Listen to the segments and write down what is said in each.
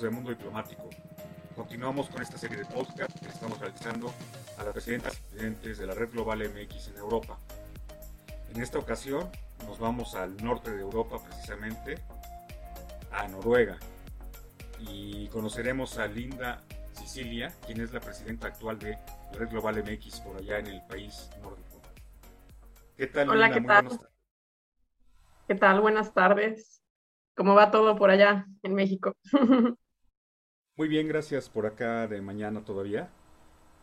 del Mundo Diplomático. Continuamos con esta serie de podcast que estamos realizando a las presidentas y presidentes de la Red Global MX en Europa. En esta ocasión nos vamos al norte de Europa precisamente, a Noruega, y conoceremos a Linda Sicilia, quien es la presidenta actual de la Red Global MX por allá en el país nórdico. ¿Qué tal? Hola, ¿qué tal? ¿Qué tal? Buenas tardes. ¿Cómo va todo por allá en México? Muy bien, gracias por acá de mañana todavía.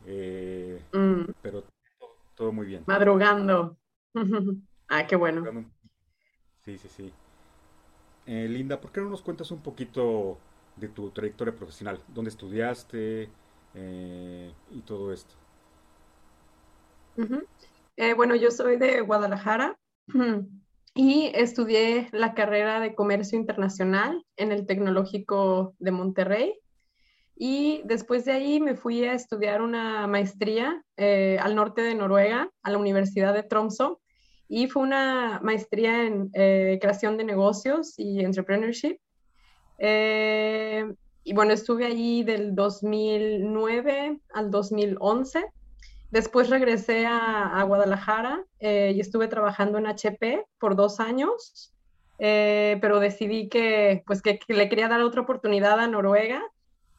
Eh, mm. Pero todo, muy bien. Madrugando. ah, qué bueno. Sí, sí, sí. Eh, Linda, ¿por qué no nos cuentas un poquito de tu trayectoria profesional? ¿Dónde estudiaste eh, y todo esto? bueno, yo soy de Guadalajara. y estudié la carrera de comercio internacional en el Tecnológico de Monterrey. Y después de ahí me fui a estudiar una maestría eh, al norte de Noruega, a la Universidad de Tromsø. Y fue una maestría en eh, creación de negocios y entrepreneurship. Eh, y bueno, estuve allí del 2009 al 2011 Después regresé a, Guadalajara eh, y estuve trabajando en HP por dos años, pero decidí que, pues que, le quería dar otra oportunidad a Noruega,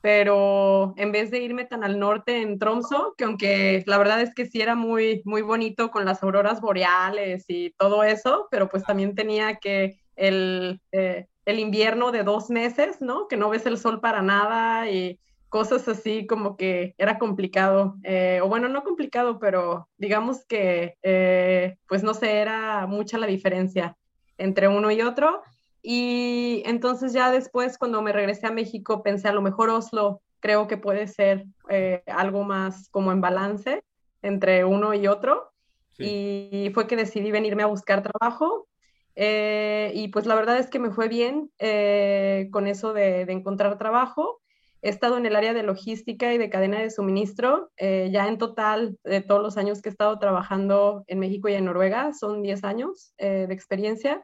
pero en vez de irme tan al norte en Tromso, que aunque la verdad es que sí era muy, muy bonito con las auroras boreales y todo eso, pero pues también tenía que el, eh, el invierno de dos meses, ¿no? Que no ves el sol para nada y cosas así como que era complicado, eh, o bueno, no complicado, pero digamos que, eh, pues no sé, era mucha la diferencia entre uno y otro. Y entonces ya después, cuando me regresé a México, pensé a lo mejor Oslo creo que puede ser eh, algo más como en balance entre uno y otro. Y fue que decidí venirme a buscar trabajo. y pues la verdad es que me fue bien con eso de, de encontrar trabajo. He estado en el área de logística y de cadena de suministro. Eh, ya en total, de todos los años que he estado trabajando en México y en Noruega, son 10 años eh, de experiencia.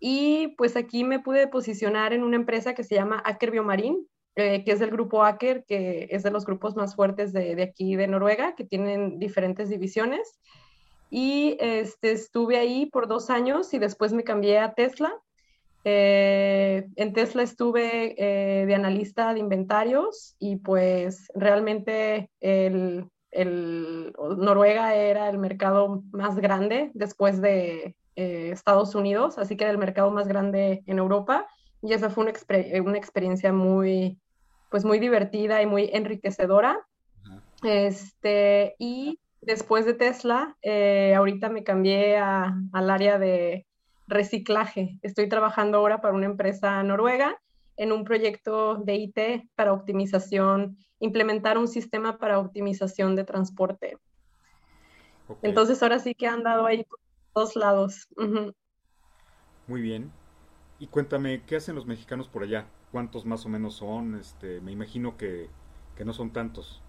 Y pues aquí me pude posicionar en una empresa que se llama Aker Biomarín, eh, que es del grupo Aker, que es de los grupos más fuertes de, de aquí de Noruega, que tienen diferentes divisiones. Y este, estuve ahí por dos años y después me cambié a Tesla eh, en Tesla estuve eh, de analista de inventarios y pues realmente el, Noruega era el mercado más grande después de eh, Estados Unidos, así que era el mercado más grande en Europa y esa fue una, una experiencia muy, pues muy divertida y muy enriquecedora. Este, y después de Tesla, ahorita me cambié al área de reciclaje. Estoy trabajando ahora para una empresa noruega en un proyecto de IT para optimización, implementar un sistema para optimización de transporte. Entonces ahora sí que han dado ahí todos lados. Muy bien. Y cuéntame, ¿qué hacen los mexicanos por allá? ¿Cuántos más o menos son? Este, me imagino que, que no son tantos.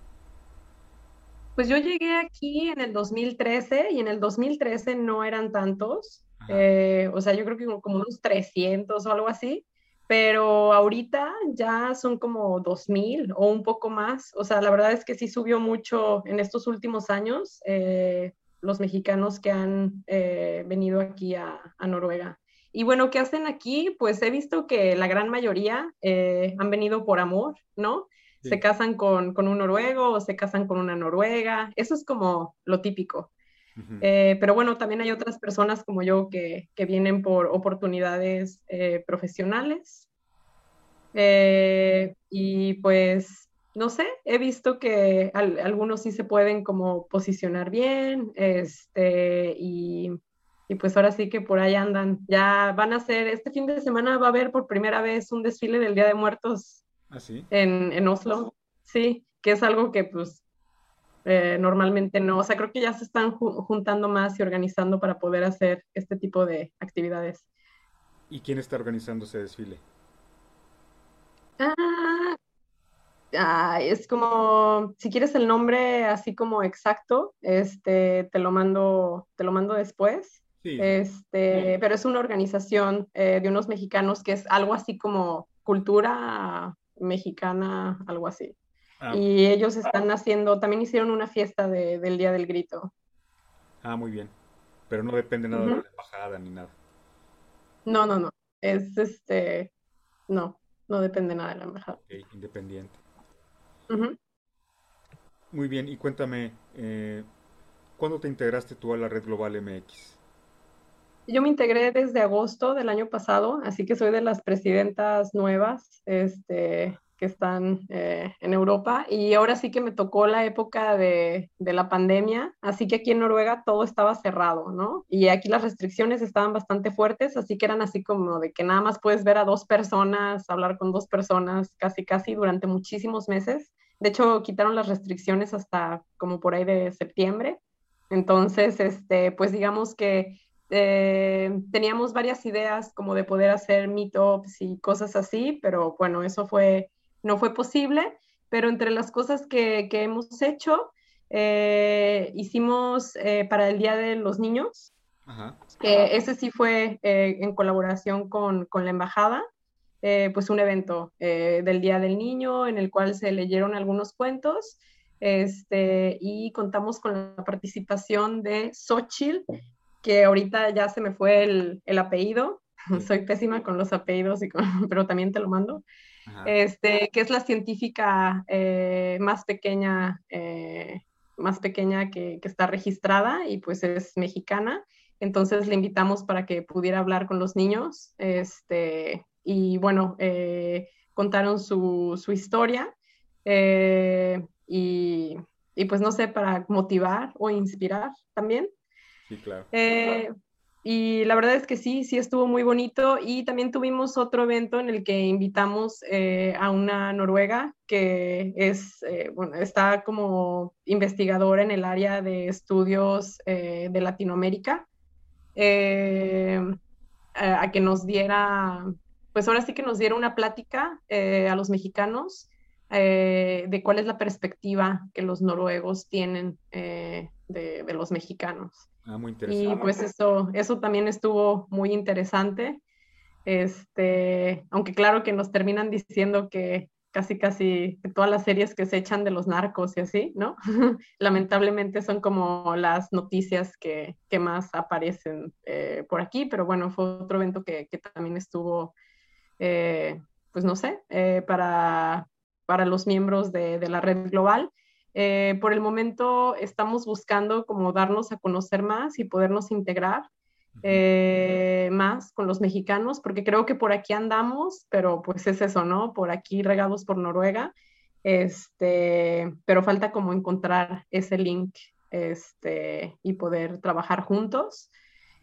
Pues yo llegué aquí en el 2013 y en el 2013 no eran tantos. Eh, o sea, yo creo que como unos 300 o algo así, pero ahorita ya son como 2000 o un poco más. O sea, la verdad es que sí subió mucho en estos últimos años eh, los mexicanos que han eh, venido aquí a, Noruega. Y bueno, ¿qué hacen aquí? Pues he visto que la gran mayoría han venido por amor, ¿no? Se casan con, con un noruego o se casan con una noruega. Eso es como lo típico. Eh, pero bueno, también hay otras personas como yo que, que vienen por oportunidades eh, profesionales. Eh, y pues, no sé, he visto que algunos sí se pueden como posicionar bien, este, y, y, pues ahora sí que por ahí andan. Ya van a hacer, este fin de semana va a haber por primera vez un desfile del Día de Muertos ¿Ah, en, en Oslo. Sí, que es algo que pues eh, normalmente no. O sea, creo que ya se están juntando más y organizando para poder hacer este tipo de actividades. ¿Y quién está organizando ese desfile? Ah, es como, si quieres el nombre así como exacto, este, te lo mando, te lo mando después. Este, pero es una organización eh, de unos mexicanos que es algo así como cultura mexicana, algo así. Ah. Y ellos están haciendo, también hicieron una fiesta del Día del Grito. Ah, muy bien. Pero no depende nada de la embajada ni nada. No, no, no. Es este, no, no depende nada de la embajada. independiente. Muy bien, y cuéntame, eh, ¿cuándo te integraste tú a la red global MX? Yo me integré desde agosto del año pasado, así que soy de las presidentas nuevas este, que están eh, en Europa. Y ahora sí que me tocó la época de, de, la pandemia, así que aquí en Noruega todo estaba cerrado, ¿no? Y aquí las restricciones estaban bastante fuertes, así que eran así como de que nada más puedes ver a dos personas, hablar con dos personas casi, casi durante muchísimos meses. De hecho, quitaron las restricciones hasta como por ahí de septiembre. Entonces, este, pues digamos que eh, teníamos varias ideas como de poder hacer meetups y cosas así, pero bueno, eso fue, no fue posible. Pero entre las cosas que, que hemos hecho, eh, hicimos eh, para el Día de los Niños. ese sí fue en colaboración con, con la embajada, pues un evento del Día del Niño en el cual se leyeron algunos cuentos este, y contamos con la participación de Xochitl, que ahorita ya se me fue el, el apellido, soy pésima con los apellidos, y pero también te lo mando, este, que es la científica eh, más pequeña, eh, más pequeña que, que, está registrada y pues es mexicana. Entonces le invitamos para que pudiera hablar con los niños este, y bueno, eh, contaron su, su historia y, y pues no sé, para motivar o inspirar también. Sí, claro. Eh, y la verdad es que sí, sí estuvo muy bonito. Y también tuvimos otro evento en el que invitamos eh, a una noruega que es, eh, bueno, está como investigadora en el área de estudios de Latinoamérica, a, que nos diera, pues ahora sí que nos diera una plática a los mexicanos de cuál es la perspectiva que los noruegos tienen de los mexicanos. Ah, muy interesante. Y pues eso, eso también estuvo muy interesante. Este, aunque claro que nos terminan diciendo que casi casi todas las series que se echan de los narcos y así, ¿no? Lamentablemente son como las noticias que, que más aparecen eh, por aquí, pero bueno, fue otro evento que, que también estuvo, eh, pues no sé, eh, para, para los miembros de, de la red global. Eh, por el momento estamos buscando como darnos a conocer más y podernos integrar eh, más con los mexicanos, porque creo que por aquí andamos, pero pues es eso, ¿no? Por aquí regados por Noruega, este, pero falta como encontrar ese link este, y poder trabajar juntos.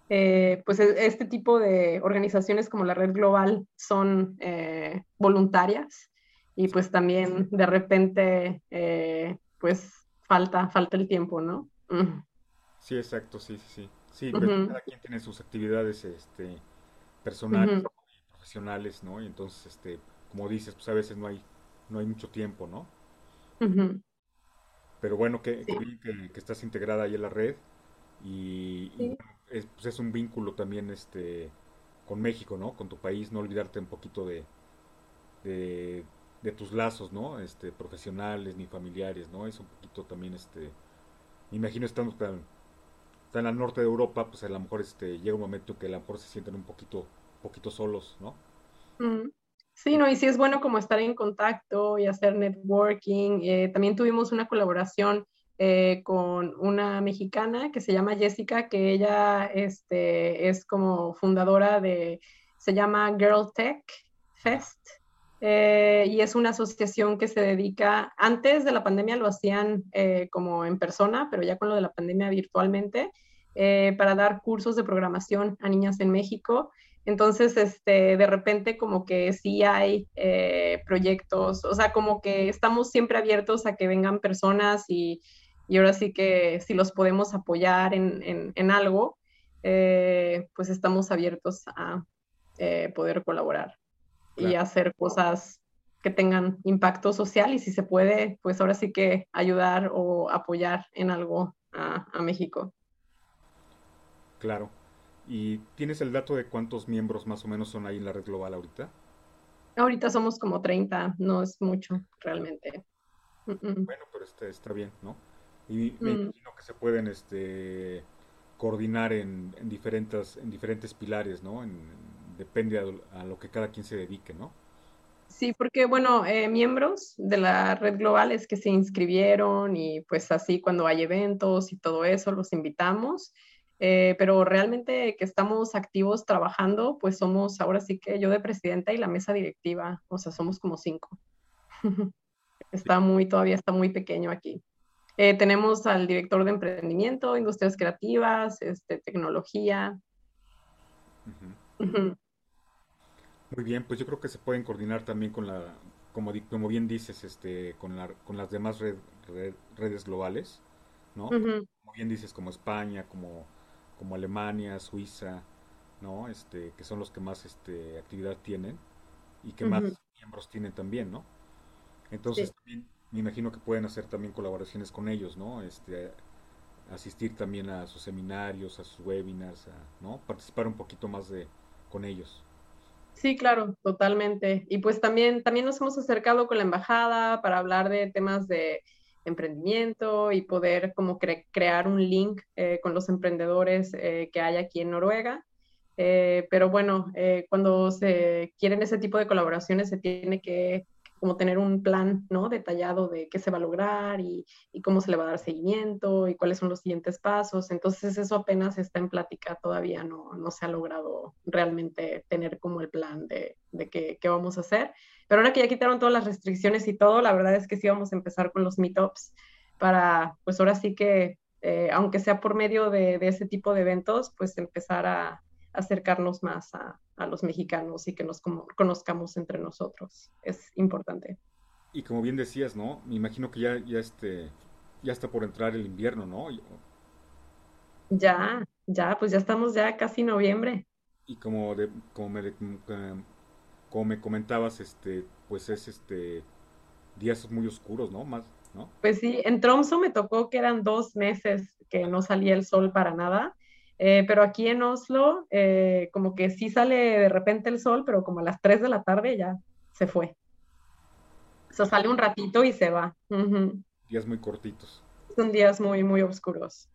Eh, pues e, este tipo de organizaciones como la Red Global son voluntarias y pues también de repente pues falta, falta el tiempo, ¿no? Sí, exacto, sí, sí, sí. Sí, cada quien tiene sus actividades este, personales y profesionales, ¿no? Y entonces, este, como dices, pues a veces no hay, no hay mucho tiempo, ¿no? Pero bueno, que, que, estás integrada ahí en la red y, es, pues es un vínculo también este, con México, ¿no? Con tu país, no olvidarte un poquito de, de, de tus lazos, ¿no? Este, profesionales ni familiares, ¿no? Es un poquito también, este, imagino estando tan, tan al norte de Europa, pues a lo mejor este, llega un momento que a lo mejor se sienten un poquito, poquito solos, ¿no? Sí, no, y sí es bueno como estar en contacto y hacer networking. Eh, también tuvimos una colaboración eh, con una mexicana que se llama Jessica, que ella este, es como fundadora de, se llama Girl Tech Fest. Eh, y es una asociación que se dedica, antes de la pandemia lo hacían eh, como en persona, pero ya con lo de la pandemia virtualmente, eh, para dar cursos de programación a niñas en México. Entonces, este, de repente como que sí hay proyectos, o sea, como que estamos siempre abiertos a que vengan personas y, y ahora sí que si los podemos apoyar en algo, pues estamos abiertos a poder colaborar y hacer cosas que tengan impacto social y si se puede, pues ahora sí que ayudar o apoyar en algo a, México. Claro. ¿Y tienes el dato de cuántos miembros más o menos son ahí en la red global ahorita? Ahorita somos como 30, no es mucho realmente. Bueno, pero está, está bien, ¿no? Y me mm. imagino que se pueden este, coordinar en, diferentes, en diferentes pilares, ¿no? Depende a, lo que cada quien se dedique, ¿no? Sí, porque bueno, eh, miembros de la red global es que se inscribieron y pues así cuando hay eventos y todo eso los invitamos. Eh, pero realmente que estamos activos trabajando, pues somos ahora sí que yo de presidenta y la mesa directiva, o sea, somos como cinco. está muy, todavía está muy pequeño aquí. Eh, tenemos al director de emprendimiento, industrias creativas, este, tecnología. Muy bien, pues yo creo que se pueden coordinar también con la, como, como bien dices, este, con, la, con las demás redes globales, ¿no? Como bien dices, como España, como, como Alemania, Suiza, ¿no? Este, que son los que más este, actividad tienen y que más miembros tienen también, ¿no? Entonces también me imagino que pueden hacer también colaboraciones con ellos, ¿no? Este, asistir también a sus seminarios, a sus webinars, ¿no? Participar un poquito más de, con ellos. Sí, claro, totalmente. Y pues también, también nos hemos acercado con la embajada para hablar de temas de emprendimiento y poder como crear un link eh, con los emprendedores eh, que hay aquí en Noruega. Eh, pero bueno, cuando se quieren ese tipo de colaboraciones se tiene que como tener un plan, ¿no? Detallado de qué se va a lograr y, cómo se le va a dar seguimiento y cuáles son los siguientes pasos. Entonces eso apenas está en plática, todavía no, no se ha logrado realmente tener como el plan de, de qué, qué, vamos a hacer. Pero ahora que ya quitaron todas las restricciones y todo, la verdad es que sí vamos a empezar con los meetups para, pues ahora sí que, eh, aunque sea por medio de, de ese tipo de eventos, pues empezar a, acercarnos más a, los mexicanos y que nos conozcamos entre nosotros. Es importante. Y como bien decías, ¿no? Me imagino que ya, ya, este, ya está por entrar el invierno, ¿no? Ya, ya, pues ya estamos ya casi noviembre. Y como, de, como, me, como me comentabas, este, pues es este días muy oscuros, ¿no? Más, ¿no? Pues sí, en Tromso me tocó que eran dos meses que no salía el sol para nada eh, pero aquí en Oslo, eh, como que sí sale de repente el sol, pero como a las 3 de la tarde ya se fue. O sea, sale un ratito y se va. Días muy cortitos. Son días muy, muy oscuros.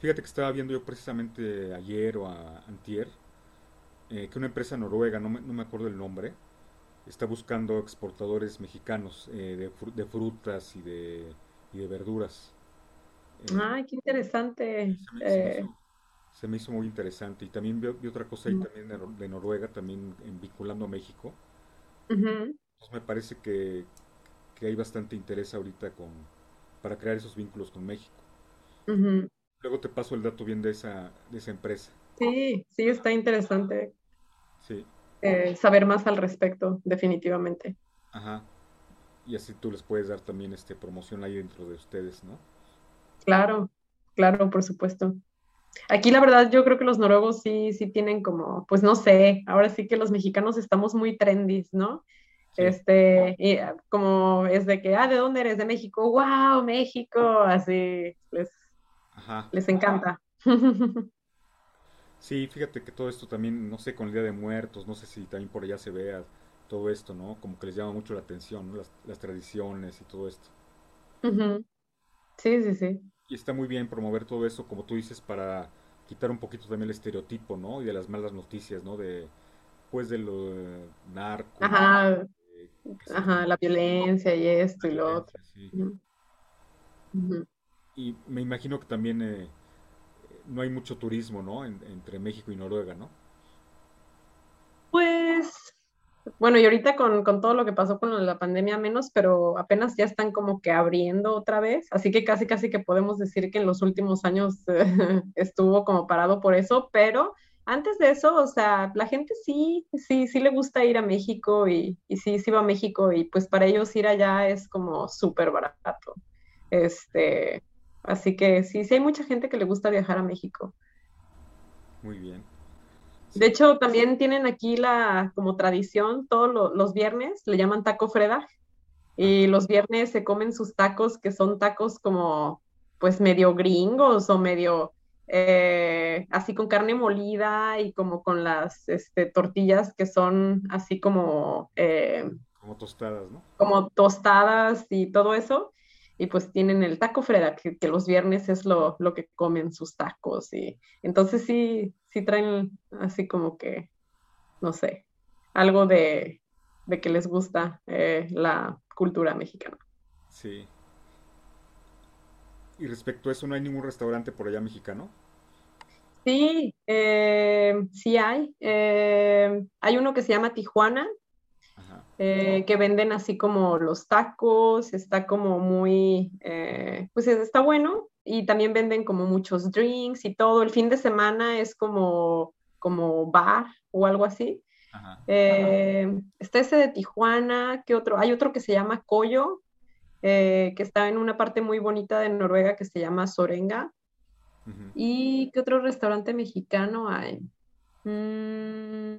Fíjate que estaba viendo yo precisamente ayer o a, antier eh, que una empresa noruega, no me, no me, acuerdo el nombre, está buscando exportadores mexicanos de, de, frutas y de, y de verduras. Ay, qué interesante. Eh. Se me, hizo, muy interesante. Y también vi, otra cosa ahí también de, Noruega, también vinculando a México. Entonces me parece que, hay bastante interés ahorita con, para crear esos vínculos con México. Luego te paso el dato bien de esa, de esa empresa. Sí, sí, está interesante. Sí. Eh, saber más al respecto, definitivamente. Ajá. Y así tú les puedes dar también este promoción ahí dentro de ustedes, ¿no? Claro, claro, por supuesto. Aquí la verdad yo creo que los noruegos sí, sí tienen como, pues no sé, ahora sí que los mexicanos estamos muy trendy, ¿no? Este, y ah, como es de que, ah, ¿de dónde eres? De México, wow, México, así, les, les encanta. Sí, fíjate que todo esto también, no sé, con el Día de Muertos, no sé si también por allá se vea todo esto, ¿no? Como que les llama mucho la atención, ¿no? Las, tradiciones y todo esto. Sí, sí, sí. Y está muy bien promover todo eso, como tú dices, para quitar un poquito también el estereotipo, ¿no? Y de las malas noticias, ¿no? De, pues, de lo narco. Ajá. Ajá, la violencia y esto y lo otro. Y me imagino que también eh, no hay mucho turismo, ¿no? entre México y Noruega, ¿no? Pues bueno, y ahorita con, todo lo que pasó con la pandemia menos, pero apenas ya están como que abriendo otra vez, así que casi casi que podemos decir que en los últimos años estuvo como parado por eso, pero antes de eso, o sea, la gente sí, sí, sí le gusta ir a México y, y sí, sí va a México y pues para ellos ir allá es como súper barato. Este, así que sí, sí hay mucha gente que le gusta viajar a México. Muy bien. De hecho, también tienen aquí la como tradición, todos los viernes le llaman taco Freda y los viernes se comen sus tacos que son tacos como pues medio gringos o medio eh, así con carne molida y como con las este, tortillas que son así como... Eh, como tostadas, ¿no? Como tostadas y todo eso. Y pues tienen el taco Freda, que, los viernes es lo, lo, que comen sus tacos. Y entonces sí, sí traen así como que, no sé, algo de, de que les gusta eh, la cultura mexicana. Sí. Y respecto a eso, ¿no hay ningún restaurante por allá mexicano? Sí, eh, sí hay. Eh, hay uno que se llama Tijuana, que venden así como los tacos, está como muy, pues está bueno. Y también venden como muchos drinks y todo. El fin de semana es como, como bar o algo así. Eh, está ese de Tijuana, ¿qué otro? Hay otro que se llama Coyo, eh, que está en una parte muy bonita de Noruega que se llama Sorenga. ¿Y qué otro restaurante mexicano hay? Mm,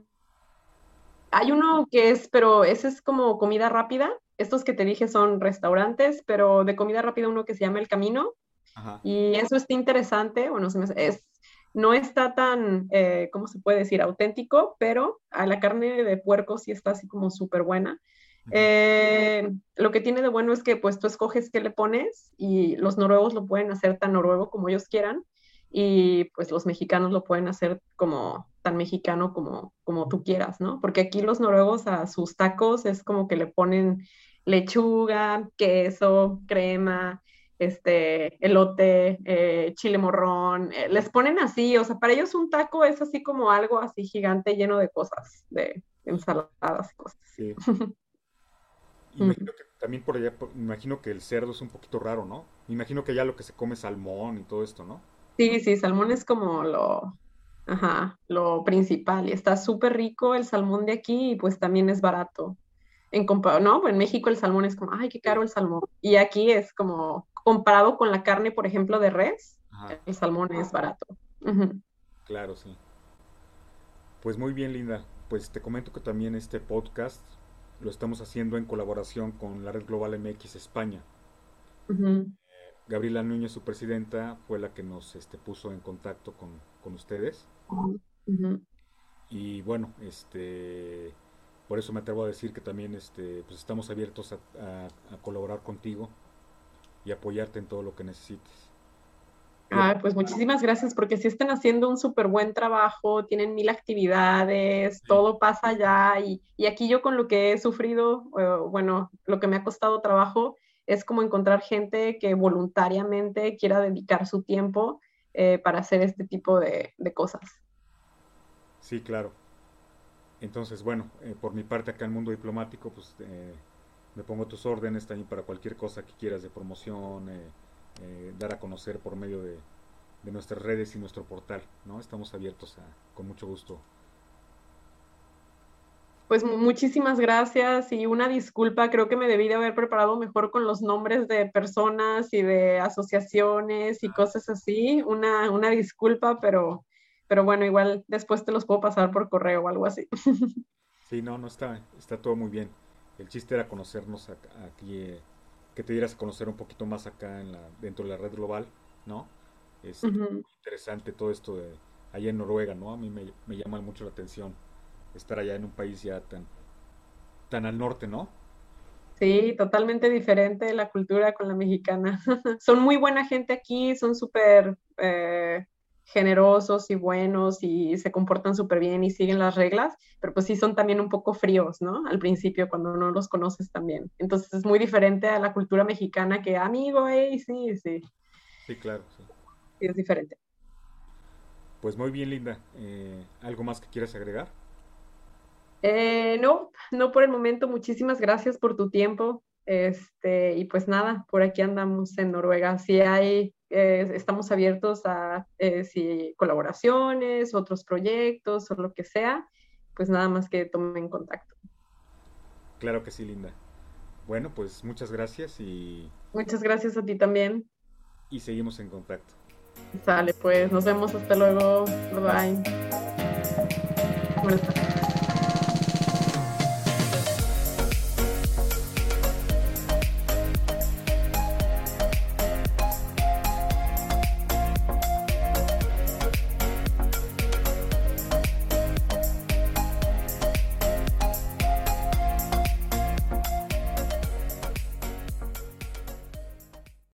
hay uno que es, pero ese es como comida rápida. Estos que te dije son restaurantes, pero de comida rápida uno que se llama El Camino. Y eso está interesante, bueno, es no está tan, eh, ¿cómo se puede decir?, auténtico, pero a la carne de puerco sí está así como súper buena. Eh, lo que tiene de bueno es que pues tú escoges qué le pones y los noruegos lo pueden hacer tan noruego como ellos quieran y pues los mexicanos lo pueden hacer como tan mexicano como, como tú quieras, ¿no? Porque aquí los noruegos a sus tacos es como que le ponen lechuga, queso, crema, este, elote, eh, chile morrón, eh, les ponen así, o sea, para ellos un taco es así como algo así gigante lleno de cosas, de ensaladas cosas. Sí. imagino que también por allá, me imagino que el cerdo es un poquito raro, ¿no? Me imagino que ya lo que se come es salmón y todo esto, ¿no? Sí, sí, salmón es como lo, ajá, lo principal y está súper rico el salmón de aquí y pues también es barato. En ¿no? En México el salmón es como, ay, qué caro el salmón. Y aquí es como, comparado con la carne, por ejemplo, de res, el salmón es barato. Claro, sí. Pues muy bien, Linda. Pues te comento que también este podcast lo estamos haciendo en colaboración con la Red Global MX España. Gabriela Núñez, su presidenta, fue la que nos este, puso en contacto con, ustedes. Y bueno, este, por eso me atrevo a decir que también este, pues estamos abiertos a colaborar contigo y apoyarte en todo lo que necesites. Ah, pues muchísimas gracias, porque si están haciendo un súper buen trabajo, tienen mil actividades, todo pasa allá y, y, aquí yo con lo que he sufrido, bueno, lo que me ha costado trabajo es como encontrar gente que voluntariamente quiera dedicar su tiempo eh, para hacer este tipo de, de, cosas. Sí, claro. Entonces, bueno, eh, por mi parte acá en el mundo diplomático, pues eh, me pongo tus órdenes también para cualquier cosa que quieras de promoción, eh, dar a conocer por medio de, nuestras redes y nuestro portal, ¿no? Estamos abiertos a, con mucho gusto. Pues muchísimas gracias y una disculpa, creo que me debí de haber preparado mejor con los nombres de personas y de asociaciones y cosas así. Una, una disculpa, pero, pero bueno, igual después te los puedo pasar por correo o algo así. Sí, no, no está, está todo muy bien el chiste era conocernos aquí, eh, que te dieras a conocer un poquito más acá en la, dentro de la red global, ¿no? Es interesante todo esto de allá en Noruega, ¿no? A mí me, llama mucho la atención estar allá en un país ya tan, tan al norte, ¿no? Sí, totalmente diferente la cultura con la mexicana. son muy buena gente aquí, son súper eh, generosos y buenos y se comportan súper bien y siguen las reglas, pero pues sí son también un poco fríos, ¿no? Al principio cuando no los conoces también. Entonces es muy diferente a la cultura mexicana que amigo, hey, sí, sí. Sí, claro. Sí. es diferente. Pues muy bien, Linda. Eh, ¿Algo más que quieras agregar? Eh, no, no por el momento. Muchísimas gracias por tu tiempo. Este, y pues nada, por aquí andamos en Noruega. Si hay eh, estamos abiertos a eh, si colaboraciones, otros proyectos o lo que sea, pues nada más que tomen contacto. Claro que sí, Linda. Bueno, pues muchas gracias y... Muchas gracias a ti también. Y seguimos en contacto. Sale, pues nos vemos hasta luego. Bye bye.